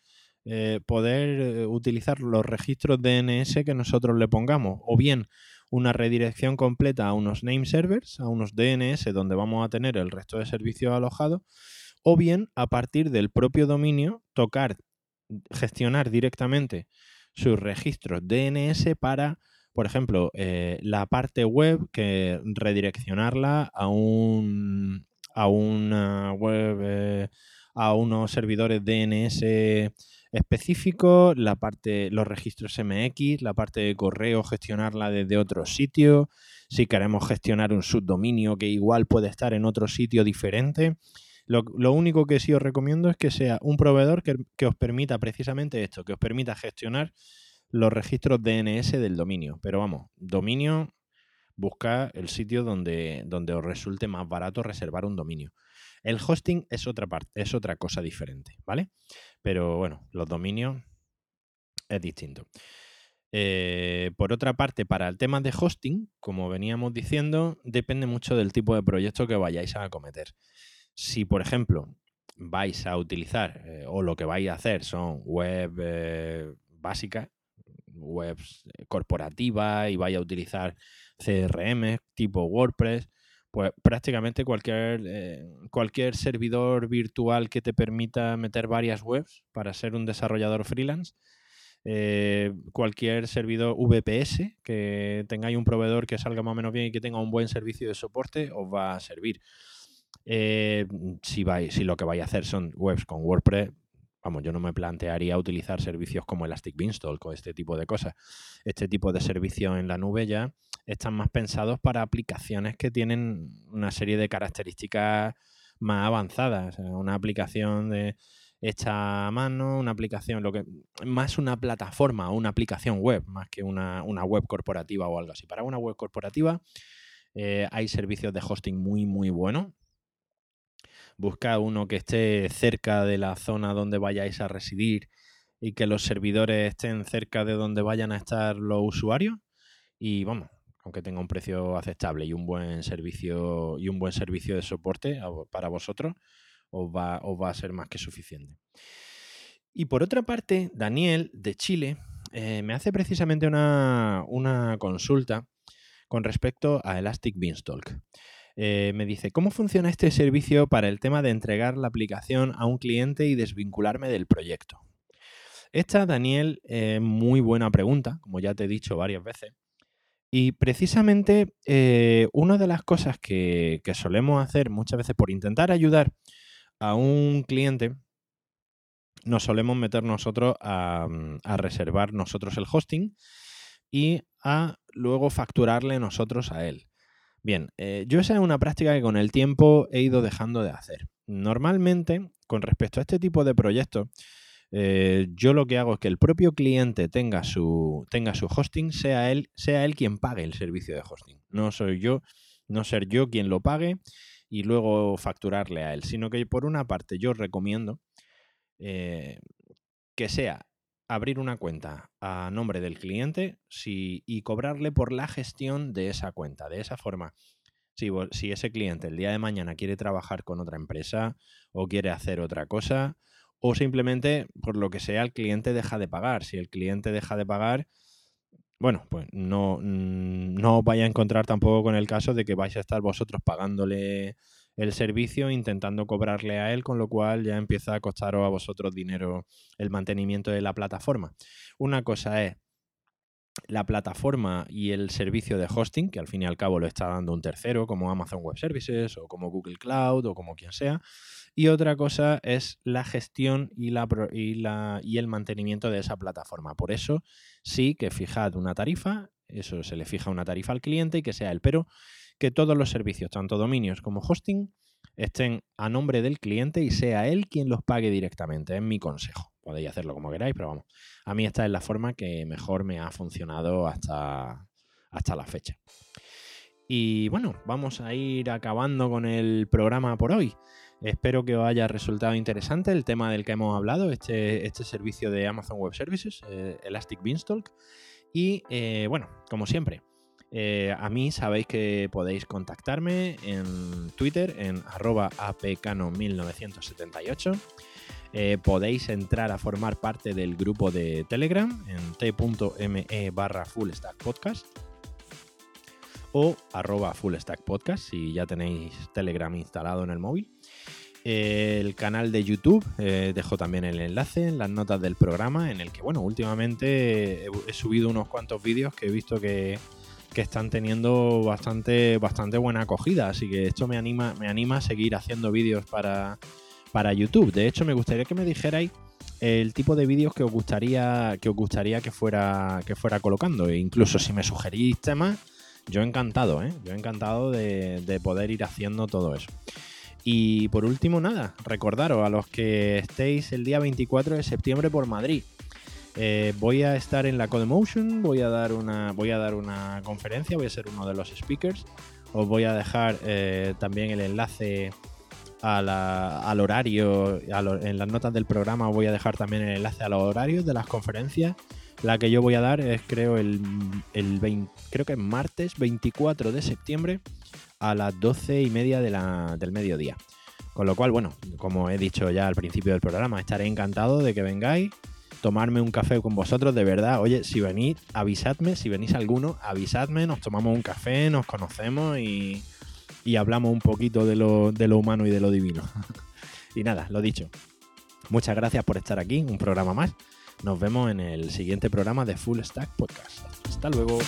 eh, poder utilizar los registros DNS que nosotros le pongamos. O bien una redirección completa a unos name servers, a unos DNS donde vamos a tener el resto de servicios alojados, o bien a partir del propio dominio tocar, gestionar directamente sus registros DNS para, por ejemplo, eh, la parte web, que redireccionarla a un a una web, eh, a unos servidores DNS específico, la parte, los registros MX, la parte de correo, gestionarla desde otro sitio, si queremos gestionar un subdominio que igual puede estar en otro sitio diferente. Lo, único que sí os recomiendo es que sea un proveedor que, que, os permita precisamente esto, que os permita gestionar los registros DNS del dominio. Pero vamos, dominio, busca el sitio donde, donde os resulte más barato reservar un dominio. El hosting es otra parte, es otra cosa diferente, ¿vale? Pero bueno, los dominios es distinto. Eh, por otra parte, para el tema de hosting, como veníamos diciendo, depende mucho del tipo de proyecto que vayáis a acometer. Si, por ejemplo, vais a utilizar eh, o lo que vais a hacer son web eh, básicas, webs corporativas y vais a utilizar CRM tipo WordPress, pues prácticamente cualquier, eh, cualquier servidor virtual que te permita meter varias webs para ser un desarrollador freelance. Eh, cualquier servidor VPS que tengáis un proveedor que salga más o menos bien y que tenga un buen servicio de soporte os va a servir. Eh, si, vais, si lo que vais a hacer son webs con WordPress, vamos, yo no me plantearía utilizar servicios como Elastic Beanstalk o este tipo de cosas. Este tipo de servicios en la nube ya están más pensados para aplicaciones que tienen una serie de características más avanzadas. una aplicación de hecha a mano, una aplicación, lo que más una plataforma o una aplicación web, más que una, web corporativa o algo así. Para una web corporativa eh, hay servicios de hosting muy, muy buenos busca uno que esté cerca de la zona donde vayáis a residir y que los servidores estén cerca de donde vayan a estar los usuarios. Y vamos, aunque tenga un precio aceptable y un buen servicio y un buen servicio de soporte para vosotros, os va, a ser más que suficiente. Y por otra parte, Daniel de Chile eh, me hace precisamente una, una consulta con respecto a Elastic Beanstalk. Eh, me dice, ¿cómo funciona este servicio para el tema de entregar la aplicación a un cliente y desvincularme del proyecto? Esta, Daniel, es muy buena pregunta, como ya te he dicho varias veces. Y precisamente eh, una de las cosas que, solemos hacer muchas veces por intentar ayudar a un cliente, nos solemos meter nosotros a, a reservar nosotros el hosting y a luego facturarle nosotros a él. Bien, eh, yo esa es una práctica que con el tiempo he ido dejando de hacer. Normalmente, con respecto a este tipo de proyectos, eh, yo lo que hago es que el propio cliente tenga su, tenga su hosting, sea él, sea él quien pague el servicio de hosting. No soy yo, no ser yo quien lo pague y luego facturarle a él, sino que por una parte yo recomiendo eh, que sea abrir una cuenta a nombre del cliente y cobrarle por la gestión de esa cuenta. De esa forma, si, si ese cliente el día de mañana quiere trabajar con otra empresa o quiere hacer otra cosa, o simplemente por lo que sea el cliente deja de pagar. Si el cliente deja de pagar, bueno, pues no, mm, no os vaya a encontrar tampoco con el caso de que vais a estar vosotros pagándole el servicio intentando cobrarle a él, con lo cual ya empieza a costaros a vosotros dinero el mantenimiento de la plataforma. Una cosa es la plataforma y el servicio de hosting, que al fin y al cabo lo está dando un tercero, como Amazon Web Services o como Google Cloud o como quien sea. Y otra cosa es la gestión y, el mantenimiento de esa plataforma. Por eso sí que fijad una tarifa, eso se le fija una tarifa al cliente y que sea él. Pero que todos los servicios, tanto dominios como hosting, estén a nombre del cliente y sea él quien los pague directamente. Es mi consejo. Podéis hacerlo como queráis, pero vamos. A mí esta es la forma que mejor me ha funcionado hasta, hasta la fecha. Y bueno, vamos a ir acabando con el programa por hoy. Espero que os haya resultado interesante el tema del que hemos hablado, este, este servicio de Amazon Web Services, eh, Elastic Beanstalk. Y eh, bueno, como siempre, eh, a mí sabéis que podéis contactarme en Twitter en arroba apcano1978. Eh, podéis entrar a formar parte del grupo de Telegram en t.me barra fullstackpodcast o arroba fullstackpodcast si ya tenéis Telegram instalado en el móvil. El canal de YouTube, eh, dejo también el enlace en las notas del programa en el que, bueno, últimamente he subido unos cuantos vídeos que he visto que, que están teniendo bastante, bastante buena acogida. Así que esto me anima, me anima a seguir haciendo vídeos para, para YouTube. De hecho, me gustaría que me dijerais el tipo de vídeos que os gustaría que os gustaría que fuera que fuera colocando. E incluso si me sugerís temas, yo encantado, ¿eh? Yo encantado de, de poder ir haciendo todo eso. Y por último, nada, recordaros a los que estéis el día 24 de septiembre por Madrid. Eh, voy a estar en la Codemotion, voy a dar una, voy a dar una conferencia, voy a ser uno de los speakers. Os voy a dejar eh, también el enlace al horario, en las notas del programa voy a dejar también el enlace a los horarios de las conferencias. La que yo voy a dar es creo el, creo que es martes 24 de septiembre a las 12 y media del mediodía. Con lo cual, bueno, como he dicho ya al principio del programa, estaré encantado de que vengáis tomarme un café con vosotros, de verdad. Oye, si venís, avisadme, si venís alguno, avisadme, nos tomamos un café, nos conocemos y, y hablamos un poquito de lo, de lo humano y de lo divino. y nada, lo dicho. Muchas gracias por estar aquí, un programa más. Nos vemos en el siguiente programa de Full Stack Podcast. Hasta luego.